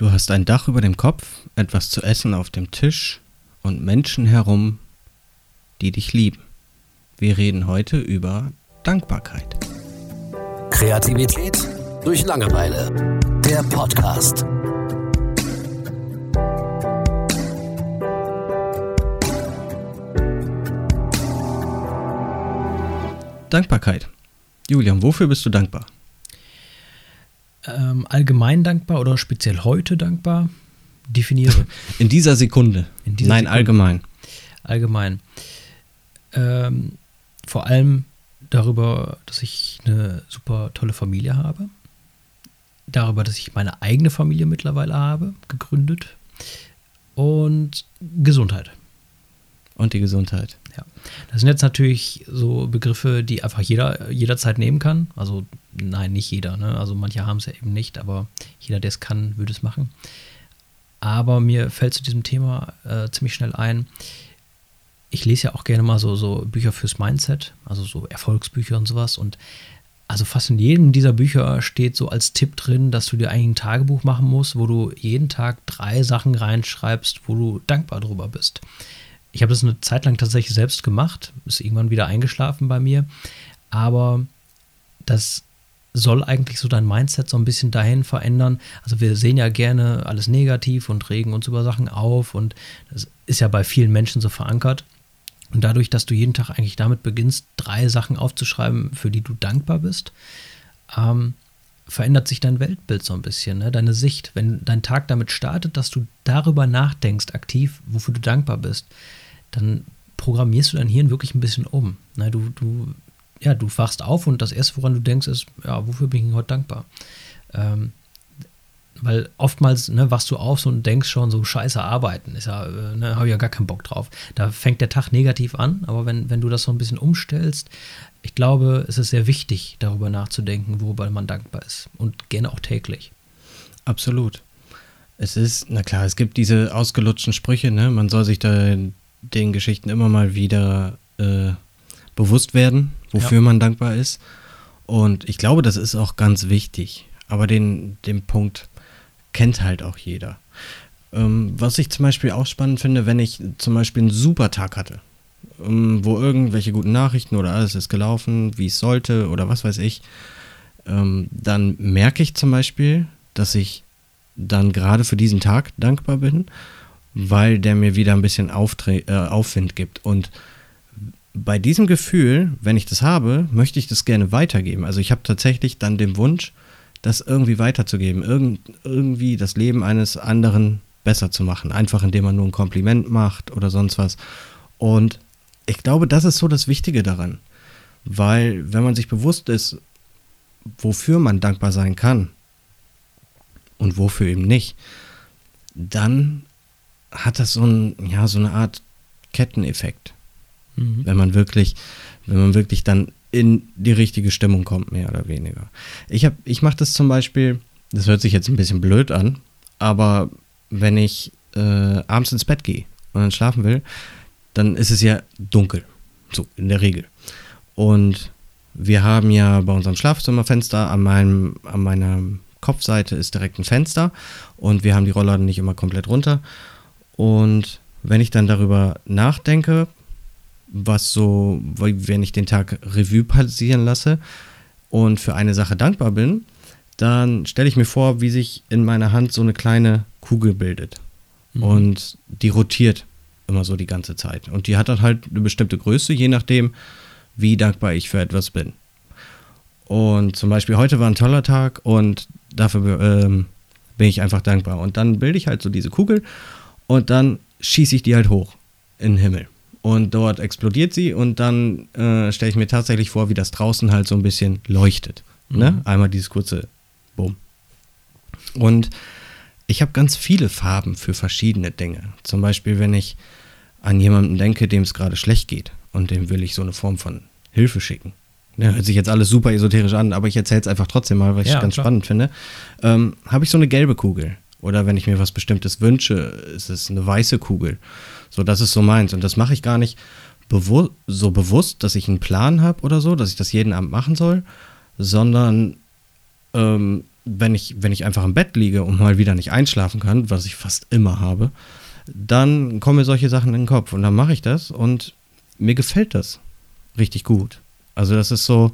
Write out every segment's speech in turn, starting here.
Du hast ein Dach über dem Kopf, etwas zu essen auf dem Tisch und Menschen herum, die dich lieben. Wir reden heute über Dankbarkeit. Kreativität durch Langeweile. Der Podcast. Dankbarkeit. Julian, wofür bist du dankbar? Ähm, allgemein dankbar oder speziell heute dankbar? Definiere. In dieser Sekunde. In dieser Nein, Sekunde. allgemein. Allgemein. Ähm, vor allem darüber, dass ich eine super tolle Familie habe. Darüber, dass ich meine eigene Familie mittlerweile habe, gegründet. Und Gesundheit. Und die Gesundheit. Ja. Das sind jetzt natürlich so Begriffe, die einfach jeder jederzeit nehmen kann. Also nein, nicht jeder. Ne? Also manche haben es ja eben nicht, aber jeder, der es kann, würde es machen. Aber mir fällt zu diesem Thema äh, ziemlich schnell ein. Ich lese ja auch gerne mal so, so Bücher fürs Mindset, also so Erfolgsbücher und sowas. Und also fast in jedem dieser Bücher steht so als Tipp drin, dass du dir eigentlich ein Tagebuch machen musst, wo du jeden Tag drei Sachen reinschreibst, wo du dankbar drüber bist. Ich habe das eine Zeit lang tatsächlich selbst gemacht, ist irgendwann wieder eingeschlafen bei mir, aber das soll eigentlich so dein Mindset so ein bisschen dahin verändern. Also wir sehen ja gerne alles negativ und regen uns über Sachen auf und das ist ja bei vielen Menschen so verankert. Und dadurch, dass du jeden Tag eigentlich damit beginnst, drei Sachen aufzuschreiben, für die du dankbar bist, ähm, verändert sich dein Weltbild so ein bisschen, ne? deine Sicht. Wenn dein Tag damit startet, dass du darüber nachdenkst, aktiv, wofür du dankbar bist, dann programmierst du dein Hirn wirklich ein bisschen um. Ne? Du, du, ja, du wachst auf und das Erste, woran du denkst, ist, ja, wofür bin ich heute dankbar? Ähm, weil oftmals ne, wachst du auf und denkst schon, so scheiße arbeiten, ist ja, äh, ne, habe ich ja gar keinen Bock drauf. Da fängt der Tag negativ an, aber wenn, wenn du das so ein bisschen umstellst, ich glaube, es ist sehr wichtig, darüber nachzudenken, worüber man dankbar ist. Und gerne auch täglich. Absolut. Es ist, na klar, es gibt diese ausgelutschten Sprüche, ne? Man soll sich da den Geschichten immer mal wieder äh, bewusst werden, wofür Ja. man dankbar ist. Und ich glaube, das ist auch ganz wichtig. Aber den, den Punkt kennt halt auch jeder. Ähm, was ich zum Beispiel auch spannend finde, wenn ich zum Beispiel einen super Tag hatte, ähm, wo irgendwelche guten Nachrichten oder alles ist gelaufen, wie es sollte oder was weiß ich, ähm, dann merke ich zum Beispiel, dass ich dann gerade für diesen Tag dankbar bin, weil der mir wieder ein bisschen Auftre äh, Aufwind gibt. Und bei diesem Gefühl, wenn ich das habe, möchte ich das gerne weitergeben. Also ich habe tatsächlich dann den Wunsch, das irgendwie weiterzugeben, irgend, irgendwie das Leben eines anderen besser zu machen, einfach indem man nur ein Kompliment macht oder sonst was. Und ich glaube, das ist so das Wichtige daran, weil wenn man sich bewusst ist, wofür man dankbar sein kann und wofür eben nicht, dann hat das so, ein, ja, so eine Art Ketteneffekt Mhm. wenn man wirklich, wenn man wirklich dann in die richtige Stimmung kommt, mehr oder weniger. Ich ich mache das zum Beispiel, das hört sich jetzt ein bisschen blöd an, aber wenn ich äh, abends ins Bett gehe und dann schlafen will, dann ist es ja dunkel, so in der Regel. Und wir haben ja bei unserem Schlafzimmerfenster an meinem, an meiner Kopfseite ist direkt ein Fenster und wir haben die Rollladen nicht immer komplett runter. Und wenn ich dann darüber nachdenke, was so, wenn ich den Tag Revue passieren lasse und für eine Sache dankbar bin, dann stelle ich mir vor, wie sich in meiner Hand so eine kleine Kugel bildet. Mhm. Und die rotiert immer so die ganze Zeit. Und die hat dann halt eine bestimmte Größe, je nachdem, wie dankbar ich für etwas bin. Und zum Beispiel heute war ein toller Tag und dafür ähm, bin ich einfach dankbar. Und dann bilde ich halt so diese Kugel und dann schieße ich die halt hoch in den Himmel. Und dort explodiert sie und dann äh, stelle ich mir tatsächlich vor, wie das draußen halt so ein bisschen leuchtet. Ne? Mhm. Einmal dieses kurze Bumm. Und ich habe ganz viele Farben für verschiedene Dinge. Zum Beispiel, wenn ich an jemanden denke, dem es gerade schlecht geht und dem will ich so eine Form von Hilfe schicken. Ja, hört sich jetzt alles super esoterisch an, aber ich erzähle es einfach trotzdem mal, weil ich es Ja, ganz klar. spannend finde. Ähm, habe ich so eine gelbe Kugel. Oder wenn ich mir was Bestimmtes wünsche, ist es eine weiße Kugel. So, das ist so meins. Und das mache ich gar nicht bewu so bewusst, dass ich einen Plan habe oder so, dass ich das jeden Abend machen soll, sondern ähm, wenn ich, wenn ich einfach im Bett liege und mal wieder nicht einschlafen kann, was ich fast immer habe, dann kommen mir solche Sachen in den Kopf und dann mache ich das und mir gefällt das richtig gut. Also das ist so,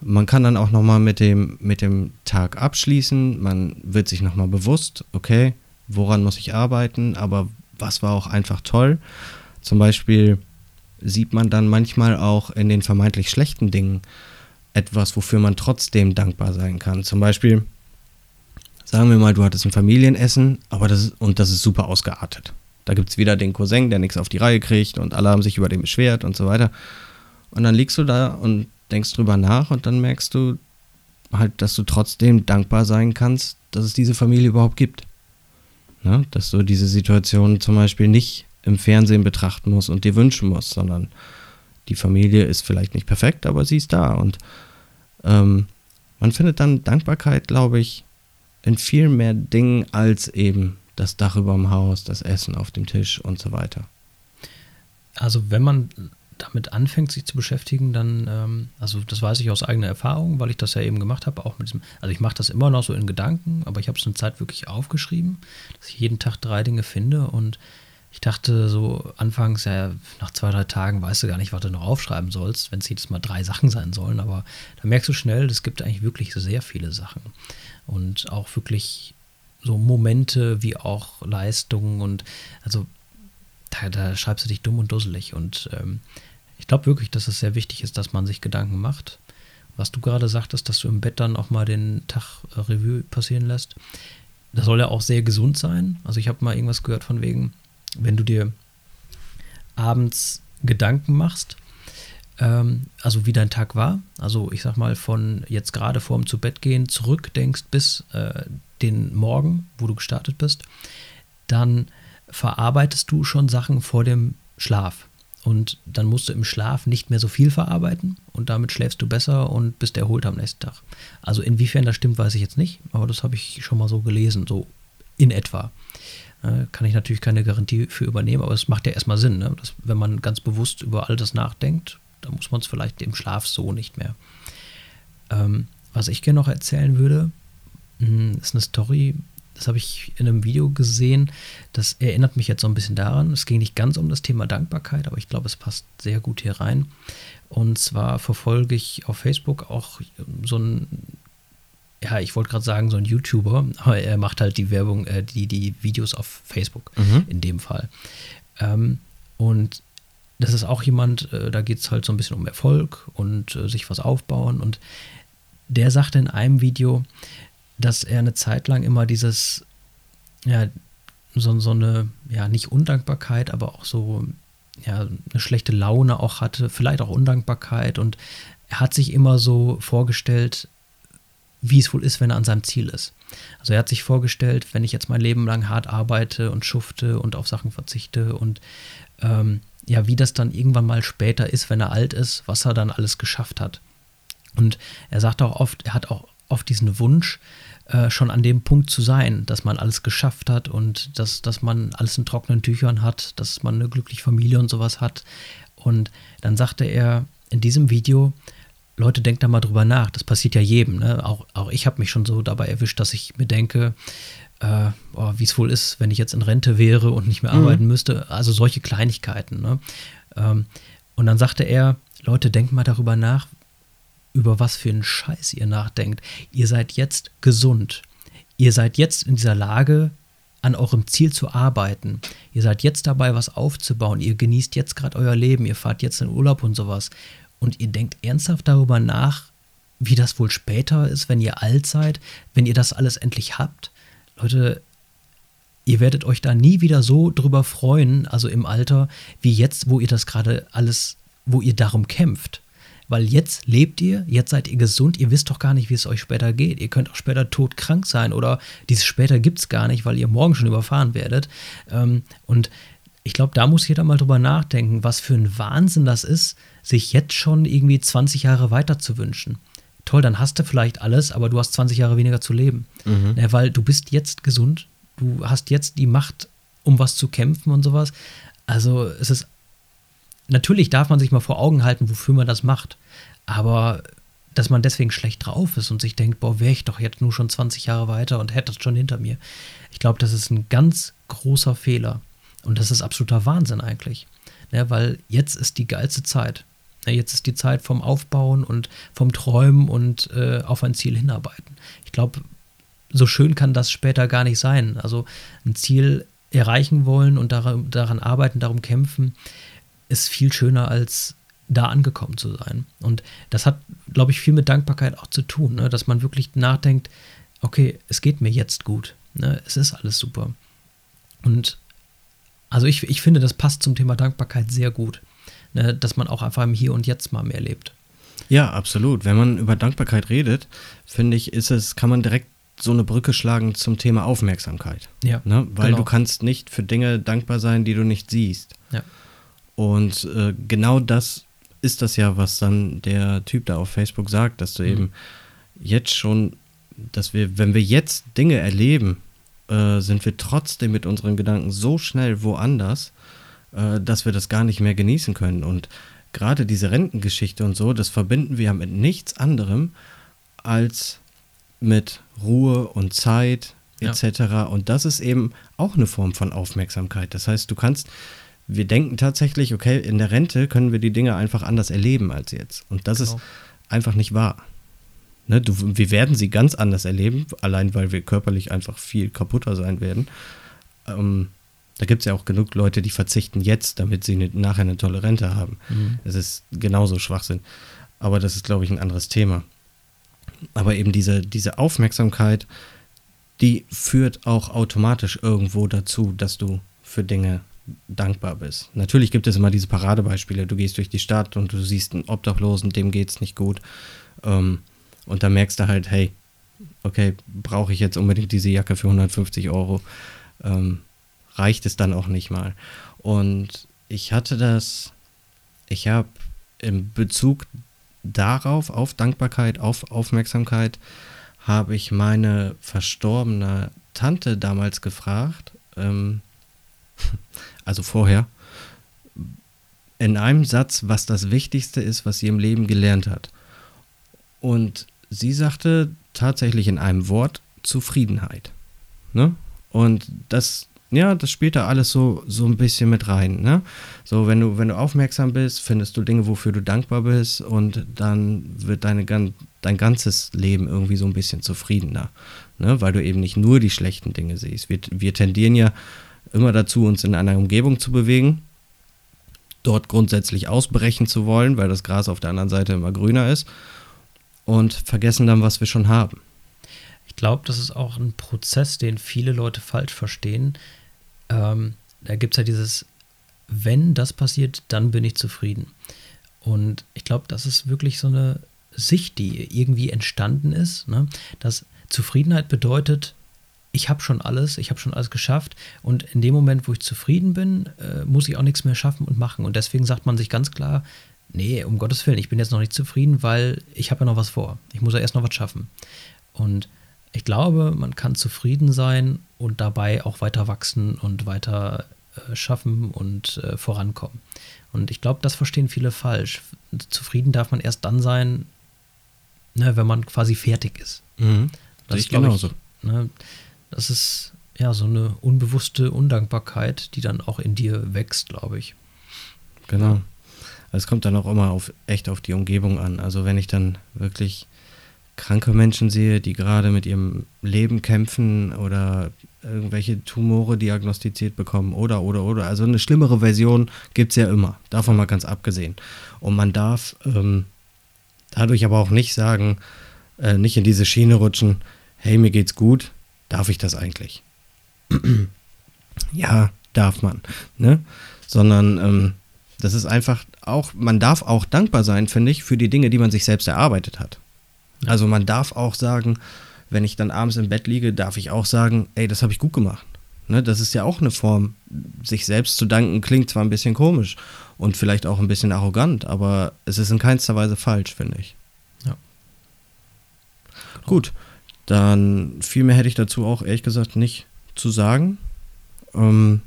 man kann dann auch nochmal mit dem, mit dem Tag abschließen, man wird sich nochmal bewusst, okay, woran muss ich arbeiten, aber was war auch einfach toll. Zum Beispiel sieht man dann manchmal auch in den vermeintlich schlechten Dingen etwas, wofür man trotzdem dankbar sein kann. Zum Beispiel, sagen wir mal, du hattest ein Familienessen, aber das ist, und das ist super ausgeartet. Da gibt es wieder den Cousin, der nichts auf die Reihe kriegt und alle haben sich über den beschwert und so weiter. Und dann liegst du da und denkst drüber nach und dann merkst du halt, dass du trotzdem dankbar sein kannst, dass es diese Familie überhaupt gibt. Ne? Dass du diese Situation zum Beispiel nicht im Fernsehen betrachten musst und dir wünschen musst, sondern die Familie ist vielleicht nicht perfekt, aber sie ist da. Und ähm, man findet dann Dankbarkeit, glaube ich, in viel mehr Dingen als eben das Dach über dem Haus, das Essen auf dem Tisch und so weiter. Also wenn man damit anfängt, sich zu beschäftigen, dann, ähm, also das weiß ich aus eigener Erfahrung, weil ich das ja eben gemacht habe, auch mit diesem, also ich mache das immer noch so in Gedanken, aber ich habe es eine Zeit wirklich aufgeschrieben, dass ich jeden Tag drei Dinge finde und ich dachte so anfangs, ja, nach zwei, drei Tagen weißt du gar nicht, was du noch aufschreiben sollst, wenn es jedes Mal drei Sachen sein sollen, aber da merkst du schnell, es gibt eigentlich wirklich sehr viele Sachen und auch wirklich so Momente wie auch Leistungen und also da, da schreibst du dich dumm und dusselig und ähm, ich glaube wirklich, dass es sehr wichtig ist, dass man sich Gedanken macht. Was du gerade sagtest, dass du im Bett dann auch mal den Tag äh, Revue passieren lässt, das soll ja auch sehr gesund sein. Also ich habe mal irgendwas gehört von wegen, wenn du dir abends Gedanken machst, ähm, also wie dein Tag war, also ich sag mal von jetzt gerade vorm zu Bett gehen zurückdenkst bis äh, den Morgen, wo du gestartet bist, dann verarbeitest du schon Sachen vor dem Schlaf. Und dann musst du im Schlaf nicht mehr so viel verarbeiten und damit schläfst du besser und bist erholt am nächsten Tag. Also inwiefern das stimmt, weiß ich jetzt nicht, aber das habe ich schon mal so gelesen, so in etwa. Äh, kann ich natürlich keine Garantie für übernehmen, aber es macht ja erstmal Sinn, ne? Dass, wenn man ganz bewusst über all das nachdenkt, dann muss man es vielleicht im Schlaf so nicht mehr. Ähm, was ich gerne noch erzählen würde, hm, ist eine Story, das habe ich in einem Video gesehen. Das erinnert mich jetzt so ein bisschen daran. Es ging nicht ganz um das Thema Dankbarkeit, aber ich glaube, es passt sehr gut hier rein. Und zwar verfolge ich auf Facebook auch so ein, ja, ich wollte gerade sagen, so ein YouTuber, aber er macht halt die Werbung, äh, die, die Videos auf Facebook mhm. in dem Fall. Ähm, und das ist auch jemand, äh, da geht es halt so ein bisschen um Erfolg und äh, sich was aufbauen. Und der sagte in einem Video, dass er eine Zeit lang immer dieses, ja, so, so eine, ja, nicht Undankbarkeit, aber auch so, ja, eine schlechte Laune auch hatte, vielleicht auch Undankbarkeit und er hat sich immer so vorgestellt, wie es wohl ist, wenn er an seinem Ziel ist. Also er hat sich vorgestellt, wenn ich jetzt mein Leben lang hart arbeite und schufte und auf Sachen verzichte und ähm, ja, wie das dann irgendwann mal später ist, wenn er alt ist, was er dann alles geschafft hat. Und er sagt auch oft, er hat auch oft diesen Wunsch, äh, schon an dem Punkt zu sein, dass man alles geschafft hat und dass, dass man alles in trockenen Tüchern hat, dass man eine glückliche Familie und sowas hat. Und dann sagte er in diesem Video, Leute, denkt da mal drüber nach. Das passiert ja jedem. Ne? Auch, auch ich habe mich schon so dabei erwischt, dass ich mir denke, äh, oh, wie es wohl ist, wenn ich jetzt in Rente wäre und nicht mehr mhm. arbeiten müsste. Also solche Kleinigkeiten. Ne? Ähm, und dann sagte er, Leute, denkt mal darüber nach, über was für einen Scheiß ihr nachdenkt. Ihr seid jetzt gesund. Ihr seid jetzt in dieser Lage, an eurem Ziel zu arbeiten. Ihr seid jetzt dabei, was aufzubauen. Ihr genießt jetzt gerade euer Leben. Ihr fahrt jetzt in Urlaub und sowas. Und ihr denkt ernsthaft darüber nach, wie das wohl später ist, wenn ihr alt seid, wenn ihr das alles endlich habt. Leute, ihr werdet euch da nie wieder so drüber freuen, also im Alter, wie jetzt, wo ihr das gerade alles, wo ihr darum kämpft. Weil jetzt lebt ihr, jetzt seid ihr gesund, ihr wisst doch gar nicht, wie es euch später geht. Ihr könnt auch später todkrank sein oder dieses später gibt es gar nicht, weil ihr morgen schon überfahren werdet. Ähm, und ich glaube, da muss jeder mal drüber nachdenken, was für ein Wahnsinn das ist, sich jetzt schon irgendwie 20 Jahre weiter zu wünschen. Toll, dann hast du vielleicht alles, aber du hast 20 Jahre weniger zu leben. Mhm. Ja, weil du bist jetzt gesund, du hast jetzt die Macht, um was zu kämpfen und sowas. Also es ist natürlich darf man sich mal vor Augen halten, wofür man das macht. Aber dass man deswegen schlecht drauf ist und sich denkt, boah, wäre ich doch jetzt nur schon 20 Jahre weiter und hätte das schon hinter mir. Ich glaube, das ist ein ganz großer Fehler. Und das ist absoluter Wahnsinn eigentlich. Ja, weil jetzt ist die geilste Zeit. Ja, jetzt ist die Zeit vom Aufbauen und vom Träumen und äh, auf ein Ziel hinarbeiten. Ich glaube, so schön kann das später gar nicht sein. Also ein Ziel erreichen wollen und daran, daran arbeiten, darum kämpfen, ist viel schöner als da angekommen zu sein. Und das hat, glaube ich, viel mit Dankbarkeit auch zu tun, ne? dass man wirklich nachdenkt, okay, es geht mir jetzt gut, ne? es ist alles super. Und also ich, ich finde, das passt zum Thema Dankbarkeit sehr gut, ne? dass man auch einfach im Hier und Jetzt mal mehr lebt. Ja, absolut. Wenn man über Dankbarkeit redet, finde ich, ist es, kann man direkt so eine Brücke schlagen zum Thema Aufmerksamkeit. Ja. Ne? Weil genau. du kannst nicht für Dinge dankbar sein, die du nicht siehst. Ja. Und äh, genau das ist das ja, was dann der Typ da auf Facebook sagt, dass du Mhm. eben jetzt schon, dass wir, wenn wir jetzt Dinge erleben, äh, sind wir trotzdem mit unseren Gedanken so schnell woanders, äh, dass wir das gar nicht mehr genießen können. Und gerade diese Rentengeschichte und so, das verbinden wir mit nichts anderem als mit Ruhe und Zeit Ja. etc. Und das ist eben auch eine Form von Aufmerksamkeit. Das heißt, du kannst, wir denken tatsächlich, okay, in der Rente können wir die Dinge einfach anders erleben als jetzt. Und das Genau. ist einfach nicht wahr. Ne, du, wir werden sie ganz anders erleben, allein weil wir körperlich einfach viel kaputter sein werden. Ähm, da gibt es ja auch genug Leute, die verzichten jetzt, damit sie ne, nachher eine tolle Rente haben. Mhm. Das ist genauso Schwachsinn. Aber das ist, glaube ich, ein anderes Thema. Aber eben diese, diese Aufmerksamkeit, die führt auch automatisch irgendwo dazu, dass du für Dinge dankbar bist. Natürlich gibt es immer diese Paradebeispiele. Du gehst durch die Stadt und du siehst einen Obdachlosen, dem geht es nicht gut. Ähm, und da merkst du halt, hey, okay, brauche ich jetzt unbedingt diese Jacke für 150 Euro? Ähm, reicht es dann auch nicht mal? Und ich hatte das, ich habe in Bezug darauf, auf Dankbarkeit, auf Aufmerksamkeit, habe ich meine verstorbene Tante damals gefragt, ähm, also vorher, in einem Satz, was das Wichtigste ist, was sie im Leben gelernt hat. Und sie sagte tatsächlich in einem Wort Zufriedenheit. Ne? Und das, ja, das spielt da alles so, so ein bisschen mit rein. Ne? So, wenn du, wenn du aufmerksam bist, findest du Dinge, wofür du dankbar bist und dann wird deine, dein ganzes Leben irgendwie so ein bisschen zufriedener. Ne? Weil du eben nicht nur die schlechten Dinge siehst. Wir, wir tendieren ja immer dazu, uns in einer Umgebung zu bewegen, dort grundsätzlich ausbrechen zu wollen, weil das Gras auf der anderen Seite immer grüner ist und vergessen dann, was wir schon haben. Ich glaube, das ist auch ein Prozess, den viele Leute falsch verstehen. Ähm, da gibt es ja dieses, wenn das passiert, dann bin ich zufrieden. Und ich glaube, das ist wirklich so eine Sicht, die irgendwie entstanden ist, ne? dass Zufriedenheit bedeutet, ich habe schon alles, ich habe schon alles geschafft und in dem Moment, wo ich zufrieden bin, äh, muss ich auch nichts mehr schaffen und machen. Und deswegen sagt man sich ganz klar, nee, um Gottes Willen, ich bin jetzt noch nicht zufrieden, weil ich habe ja noch was vor. Ich muss ja erst noch was schaffen. Und ich glaube, man kann zufrieden sein und dabei auch weiter wachsen und weiter äh, schaffen und äh, vorankommen. Und ich glaube, das verstehen viele falsch. Zufrieden darf man erst dann sein, ne, wenn man quasi fertig ist. Mhm. Das ich glaub genauso. ne, das ist ja so eine unbewusste Undankbarkeit, die dann auch in dir wächst, glaube ich. Genau. Also Es kommt dann auch immer auf echt auf die Umgebung an. Also wenn ich dann wirklich kranke Menschen sehe, die gerade mit ihrem Leben kämpfen oder irgendwelche Tumore diagnostiziert bekommen oder oder oder. Also eine schlimmere Version gibt es ja immer. Davon mal ganz abgesehen. Und man darf ähm, dadurch aber auch nicht sagen, äh, nicht in diese Schiene rutschen, hey, mir geht's gut, darf ich das eigentlich? ja, darf man. Ne? Sondern ähm, das ist einfach auch, man darf auch dankbar sein, finde ich, für die Dinge, die man sich selbst erarbeitet hat. Also man darf auch sagen, wenn ich dann abends im Bett liege, darf ich auch sagen, ey, das habe ich gut gemacht. Ne, das ist ja auch eine Form, sich selbst zu danken, klingt zwar ein bisschen komisch und vielleicht auch ein bisschen arrogant, aber es ist in keinster Weise falsch, finde ich. Ja. Gut, dann viel mehr hätte ich dazu auch ehrlich gesagt nicht zu sagen. Ähm,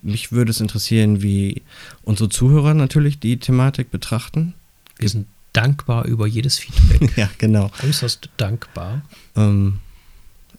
mich würde es interessieren, wie unsere Zuhörer natürlich die Thematik betrachten. Wir sind dankbar über jedes Feedback. ja, genau. Äußerst dankbar. Ähm,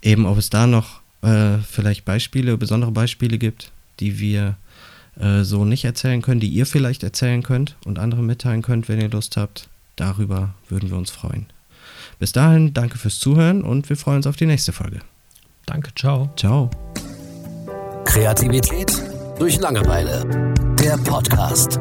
eben, ob es da noch äh, vielleicht Beispiele, besondere Beispiele gibt, die wir äh, so nicht erzählen können, die ihr vielleicht erzählen könnt und andere mitteilen könnt, wenn ihr Lust habt. Darüber würden wir uns freuen. Bis dahin, danke fürs Zuhören und wir freuen uns auf die nächste Folge. Danke, ciao. Ciao. Kreativität durch Langeweile. Der Podcast.